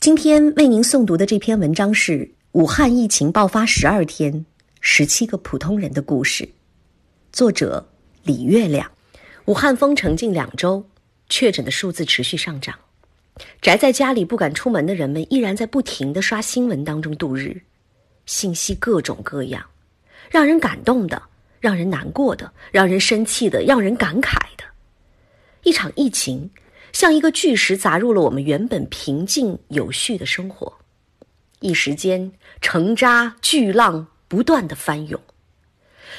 今天为您诵读的这篇文章是武汉疫情爆发十二天，十七个普通人的故事，作者李月亮。武汉封城近两周，确诊的数字持续上涨，宅在家里不敢出门的人们依然在不停的刷新闻当中度日，信息各种各样，让人感动的，让人难过的，让人生气的，让人感慨的，一场疫情。像一个巨石砸入了我们原本平静有序的生活，一时间成渣巨浪不断的翻涌，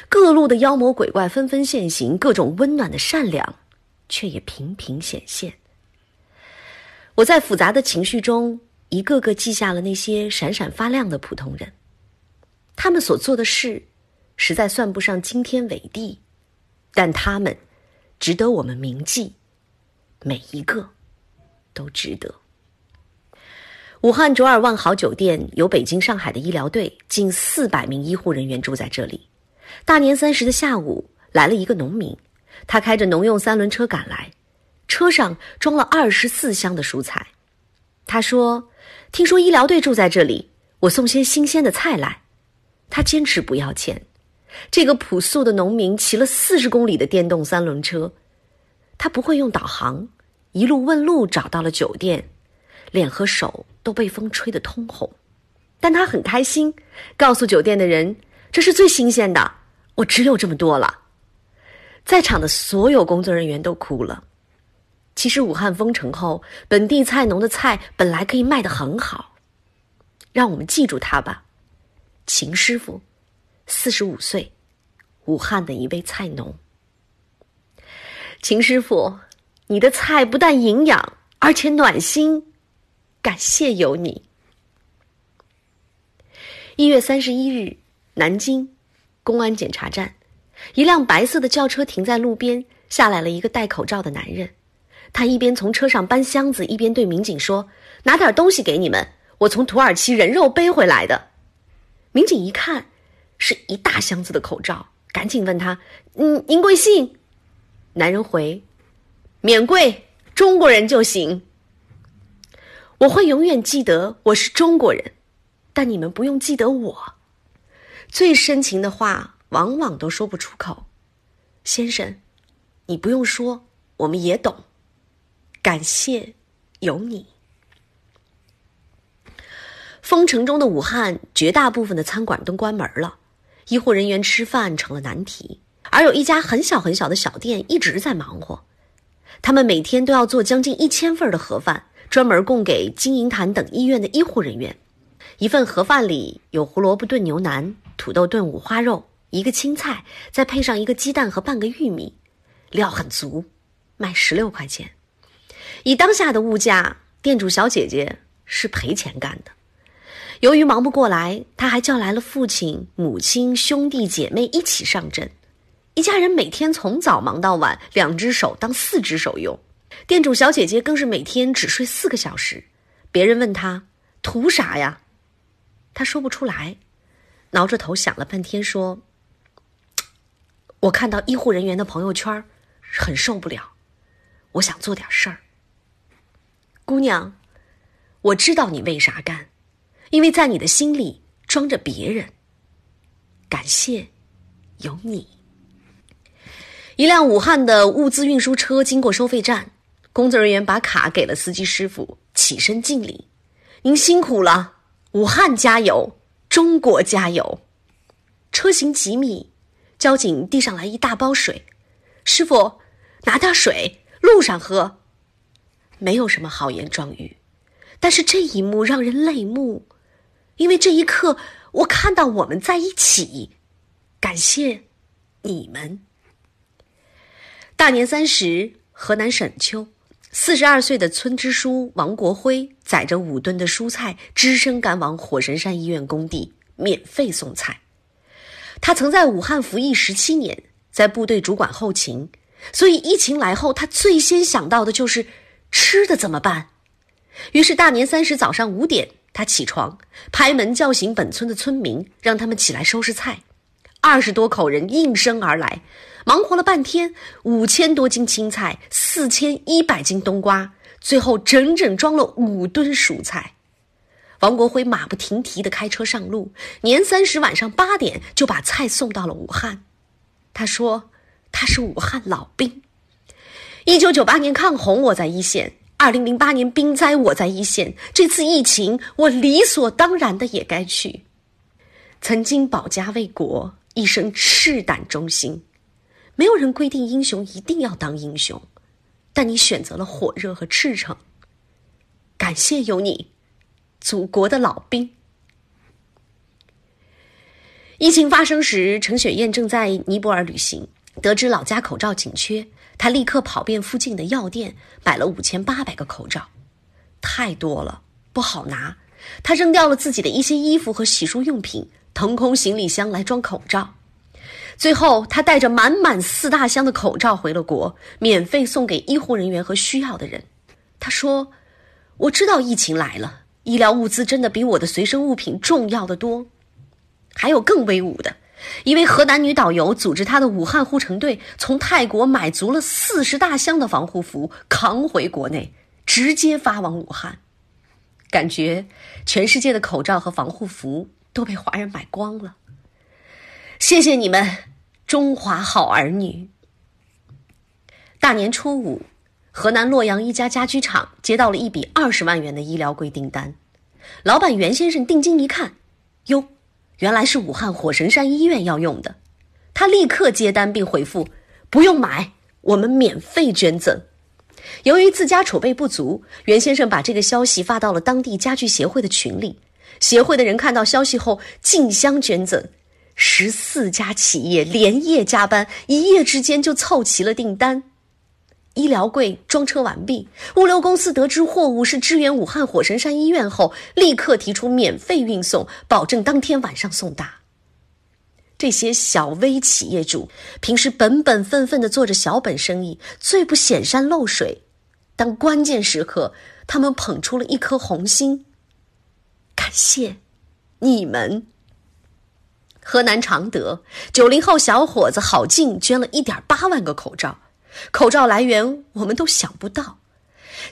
各路的妖魔鬼怪纷纷现形，各种温暖的善良却也频频显现。我在复杂的情绪中，一个个记下了那些闪闪发亮的普通人，他们所做的事，实在算不上惊天伟地，但他们值得我们铭记。每一个都值得。武汉卓尔万豪酒店有北京、上海的医疗队，近四百名医护人员住在这里。大年三十的下午，来了一个农民，他开着农用三轮车赶来，车上装了二十四箱的蔬菜。他说：“听说医疗队住在这里，我送些新鲜的菜来。”他坚持不要钱。这个朴素的农民骑了四十公里的电动三轮车。他不会用导航，一路问路找到了酒店，脸和手都被风吹得通红，但他很开心，告诉酒店的人这是最新鲜的，我只有这么多了。在场的所有工作人员都哭了。其实武汉封城后，本地菜农的菜本来可以卖得很好，让我们记住他吧，秦师傅，四十五岁，武汉的一位菜农。秦师傅，你的菜不但营养，而且暖心，感谢有你。一月三十一日，南京公安检查站，一辆白色的轿车停在路边，下来了一个戴口罩的男人。他一边从车上搬箱子，一边对民警说：“拿点东西给你们，我从土耳其人肉背回来的。”民警一看，是一大箱子的口罩，赶紧问他：“嗯，您贵姓？”男人回：“免贵，中国人就行。我会永远记得我是中国人，但你们不用记得我。最深情的话，往往都说不出口。先生，你不用说，我们也懂。感谢有你。封城中的武汉，绝大部分的餐馆都关门了，医护人员吃饭成了难题。”而有一家很小很小的小店一直在忙活，他们每天都要做将近一千份的盒饭，专门供给金银潭等医院的医护人员。一份盒饭里有胡萝卜炖牛腩、土豆炖五花肉、一个青菜，再配上一个鸡蛋和半个玉米，料很足，卖十六块钱。以当下的物价，店主小姐姐是赔钱干的。由于忙不过来，她还叫来了父亲、母亲、兄弟姐妹一起上阵。一家人每天从早忙到晚，两只手当四只手用。店主小姐姐更是每天只睡四个小时。别人问她图啥呀？她说不出来，挠着头想了半天，说：“我看到医护人员的朋友圈，很受不了，我想做点事儿。”姑娘，我知道你为啥干，因为在你的心里装着别人。感谢有你。一辆武汉的物资运输车经过收费站，工作人员把卡给了司机师傅，起身敬礼：“您辛苦了，武汉加油，中国加油！”车行几米，交警递上来一大包水：“师傅，拿点水，路上喝。”没有什么豪言壮语，但是这一幕让人泪目，因为这一刻我看到我们在一起，感谢你们。大年三十，河南沈丘，四十二岁的村支书王国辉载着五吨的蔬菜，只身赶往火神山医院工地，免费送菜。他曾在武汉服役十七年，在部队主管后勤，所以疫情来后，他最先想到的就是吃的怎么办。于是大年三十早上五点，他起床，拍门叫醒本村的村民，让他们起来收拾菜。二十多口人应声而来。忙活了半天，五千多斤青菜，四千一百斤冬瓜，最后整整装了五吨蔬菜。王国辉马不停蹄地开车上路，年三十晚上八点就把菜送到了武汉。他说他是武汉老兵。一九九八年抗洪我在一线，二零零八年冰灾我在一线，这次疫情我理所当然的也该去。曾经保家卫国，一生赤胆忠心。没有人规定英雄一定要当英雄，但你选择了火热和赤诚。感谢有你，祖国的老兵。疫情发生时，陈雪燕正在尼泊尔旅行，得知老家口罩紧缺，她立刻跑遍附近的药店，买了五千八百个口罩，太多了，不好拿。他扔掉了自己的一些衣服和洗漱用品，腾空行李箱来装口罩。最后，他带着满满四大箱的口罩回了国，免费送给医护人员和需要的人。他说：“我知道疫情来了，医疗物资真的比我的随身物品重要的多。”还有更威武的，一位河南女导游组织她的武汉护城队从泰国买足了四十大箱的防护服，扛回国内，直接发往武汉。感觉全世界的口罩和防护服都被华人买光了。谢谢你们。中华好儿女。大年初五，河南洛阳一家家居厂接到了一笔二十万元的医疗柜订单。老板袁先生定睛一看，哟，原来是武汉火神山医院要用的。他立刻接单并回复：“不用买，我们免费捐赠。”由于自家储备不足，袁先生把这个消息发到了当地家具协会的群里。协会的人看到消息后，竞相捐赠。十四家企业连夜加班，一夜之间就凑齐了订单。医疗柜装车完毕，物流公司得知货物是支援武汉火神山医院后，立刻提出免费运送，保证当天晚上送达。这些小微企业主平时本本分分的做着小本生意，最不显山露水。但关键时刻，他们捧出了一颗红心。感谢你们。河南常德九零后小伙子郝静捐了一点八万个口罩，口罩来源我们都想不到。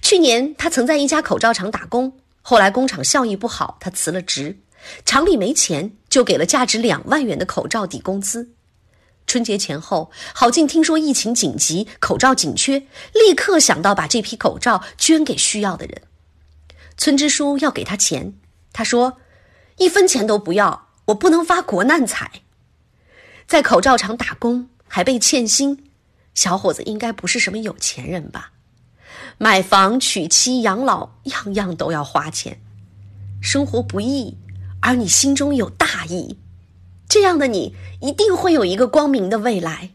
去年他曾在一家口罩厂打工，后来工厂效益不好，他辞了职，厂里没钱，就给了价值两万元的口罩抵工资。春节前后，郝静听说疫情紧急，口罩紧缺，立刻想到把这批口罩捐给需要的人。村支书要给他钱，他说一分钱都不要。我不能发国难财，在口罩厂打工还被欠薪，小伙子应该不是什么有钱人吧？买房、娶妻、养老，样样都要花钱，生活不易，而你心中有大义，这样的你一定会有一个光明的未来。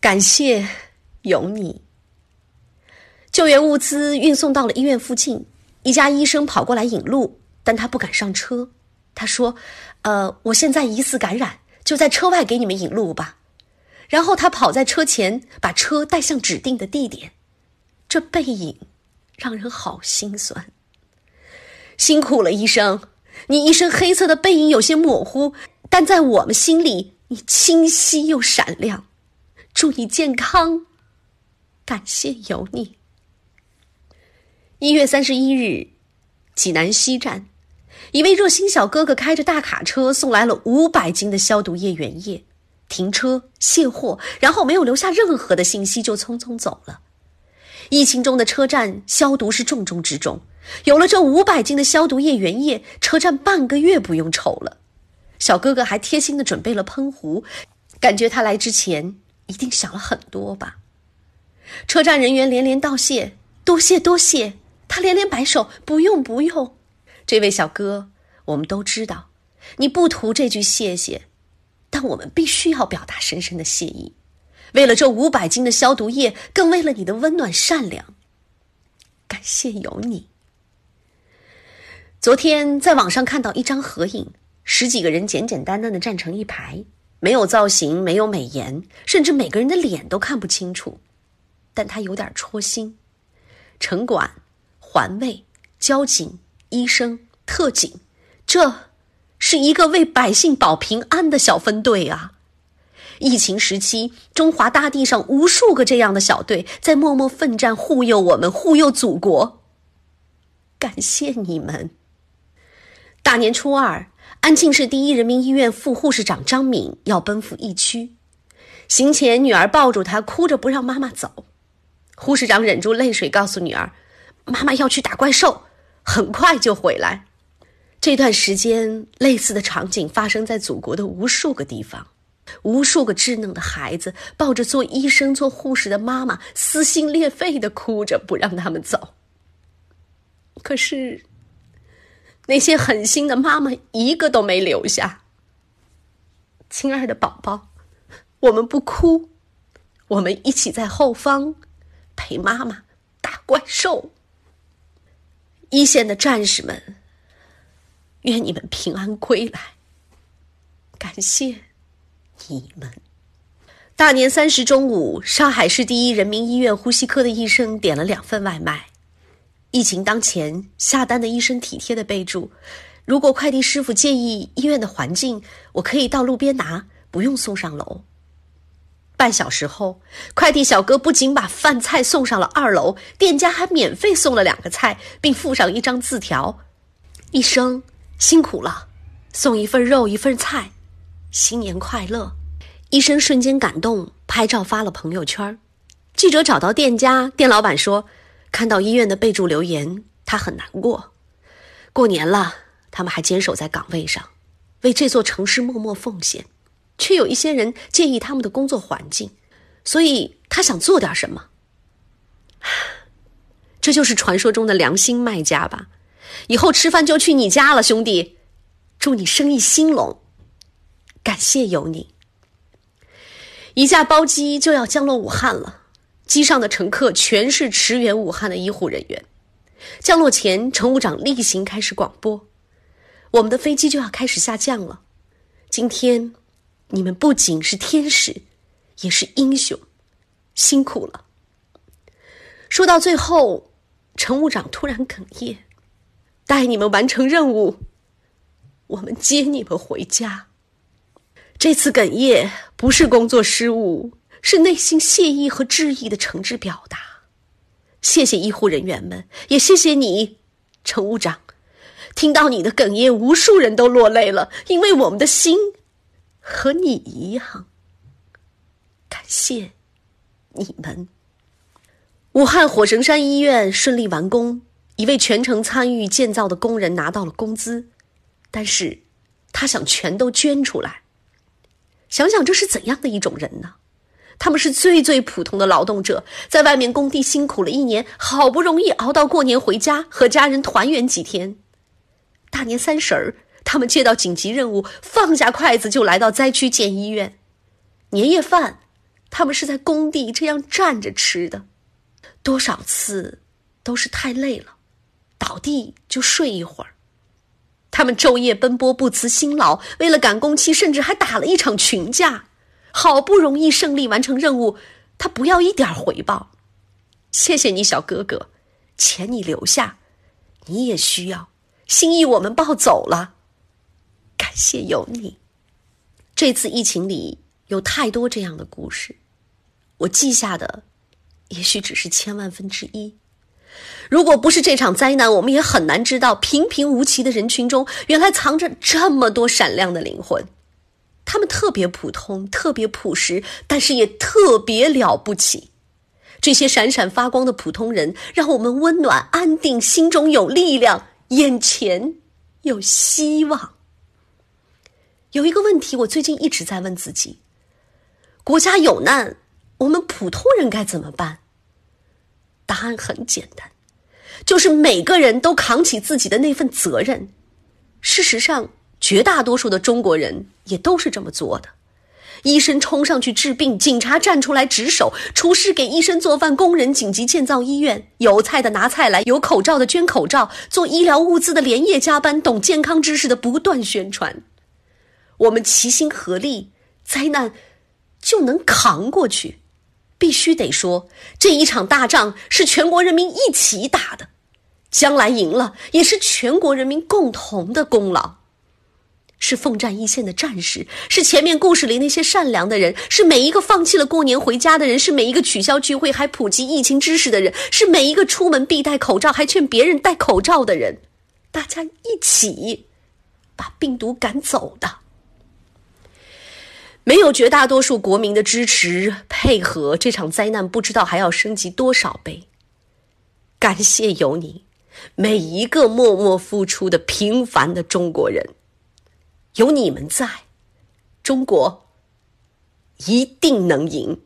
感谢有你。救援物资运送到了医院附近，一家医生跑过来引路，但他不敢上车。他说：“呃，我现在疑似感染，就在车外给你们引路吧。”然后他跑在车前，把车带向指定的地点。这背影让人好心酸。辛苦了，医生，你一身黑色的背影有些模糊，但在我们心里，你清晰又闪亮。祝你健康，感谢有你。一月三十一日，济南西站。一位热心小哥哥开着大卡车送来了五百斤的消毒液原液，停车卸货，然后没有留下任何的信息就匆匆走了。疫情中的车站消毒是重中之重，有了这五百斤的消毒液原液，车站半个月不用愁了。小哥哥还贴心的准备了喷壶，感觉他来之前一定想了很多吧。车站人员连连道谢，多谢多谢，他连连摆手，不用不用。这位小哥，我们都知道，你不图这句谢谢，但我们必须要表达深深的谢意。为了这五百斤的消毒液，更为了你的温暖善良，感谢有你。昨天在网上看到一张合影，十几个人简简单单的站成一排，没有造型，没有美颜，甚至每个人的脸都看不清楚，但他有点戳心。城管、环卫、交警。医生、特警，这是一个为百姓保平安的小分队啊！疫情时期，中华大地上无数个这样的小队在默默奋战，护佑我们，护佑祖国。感谢你们！大年初二，安庆市第一人民医院副护士长张敏要奔赴疫区，行前女儿抱住她，哭着不让妈妈走。护士长忍住泪水，告诉女儿：“妈妈要去打怪兽，很快就回来。”这段时间，类似的场景发生在祖国的无数个地方，无数个稚嫩的孩子抱着做医生、做护士的妈妈，撕心裂肺的哭着，不让他们走。可是，那些狠心的妈妈一个都没留下。亲爱的宝宝，我们不哭，我们一起在后方陪妈妈打怪兽。一线的战士们。愿你们平安归来，感谢你们。大年三十中午，上海市第一人民医院呼吸科的医生点了两份外卖。疫情当前，下单的医生体贴的备注：如果快递师傅介意医院的环境，我可以到路边拿，不用送上楼。半小时后，快递小哥不仅把饭菜送上了二楼，店家还免费送了两个菜，并附上一张字条：医生。辛苦了，送一份肉，一份菜，新年快乐！医生瞬间感动，拍照发了朋友圈。记者找到店家，店老板说，看到医院的备注留言，他很难过。过年了，他们还坚守在岗位上，为这座城市默默奉献，却有一些人介意他们的工作环境，所以他想做点什么。这就是传说中的良心卖家吧。以后吃饭就去你家了，兄弟，祝你生意兴隆。感谢有你。一架包机就要降落武汉了，机上的乘客全是驰援武汉的医护人员。降落前，乘务长例行开始广播：“我们的飞机就要开始下降了，今天你们不仅是天使，也是英雄，辛苦了。”说到最后，乘务长突然哽咽。带你们完成任务，我们接你们回家。这次哽咽不是工作失误，是内心谢意和致意的诚挚表达。谢谢医护人员们，也谢谢你，乘务长。听到你的哽咽，无数人都落泪了，因为我们的心和你一样。感谢你们。武汉火神山医院顺利完工。一位全程参与建造的工人拿到了工资，但是，他想全都捐出来。想想这是怎样的一种人呢？他们是最最普通的劳动者，在外面工地辛苦了一年，好不容易熬到过年回家和家人团圆几天。大年三十儿，他们接到紧急任务，放下筷子就来到灾区建医院。年夜饭，他们是在工地这样站着吃的，多少次都是太累了。倒地就睡一会儿，他们昼夜奔波，不辞辛劳，为了赶工期，甚至还打了一场群架。好不容易胜利完成任务，他不要一点回报。谢谢你，小哥哥，钱你留下，你也需要。心意我们抱走了，感谢有你。这次疫情里有太多这样的故事，我记下的，也许只是千万分之一。如果不是这场灾难，我们也很难知道平平无奇的人群中，原来藏着这么多闪亮的灵魂。他们特别普通，特别朴实，但是也特别了不起。这些闪闪发光的普通人，让我们温暖、安定，心中有力量，眼前有希望。有一个问题，我最近一直在问自己：国家有难，我们普通人该怎么办？答案很简单，就是每个人都扛起自己的那份责任。事实上，绝大多数的中国人也都是这么做的。医生冲上去治病，警察站出来值守，厨师给医生做饭，工人紧急建造医院，有菜的拿菜来，有口罩的捐口罩，做医疗物资的连夜加班，懂健康知识的不断宣传。我们齐心合力，灾难就能扛过去。必须得说，这一场大仗是全国人民一起打的，将来赢了也是全国人民共同的功劳。是奋战一线的战士，是前面故事里那些善良的人，是每一个放弃了过年回家的人，是每一个取消聚会还普及疫情知识的人，是每一个出门必戴口罩还劝别人戴口罩的人。大家一起把病毒赶走的。没有绝大多数国民的支持配合，这场灾难不知道还要升级多少倍。感谢有你，每一个默默付出的平凡的中国人，有你们在，中国一定能赢。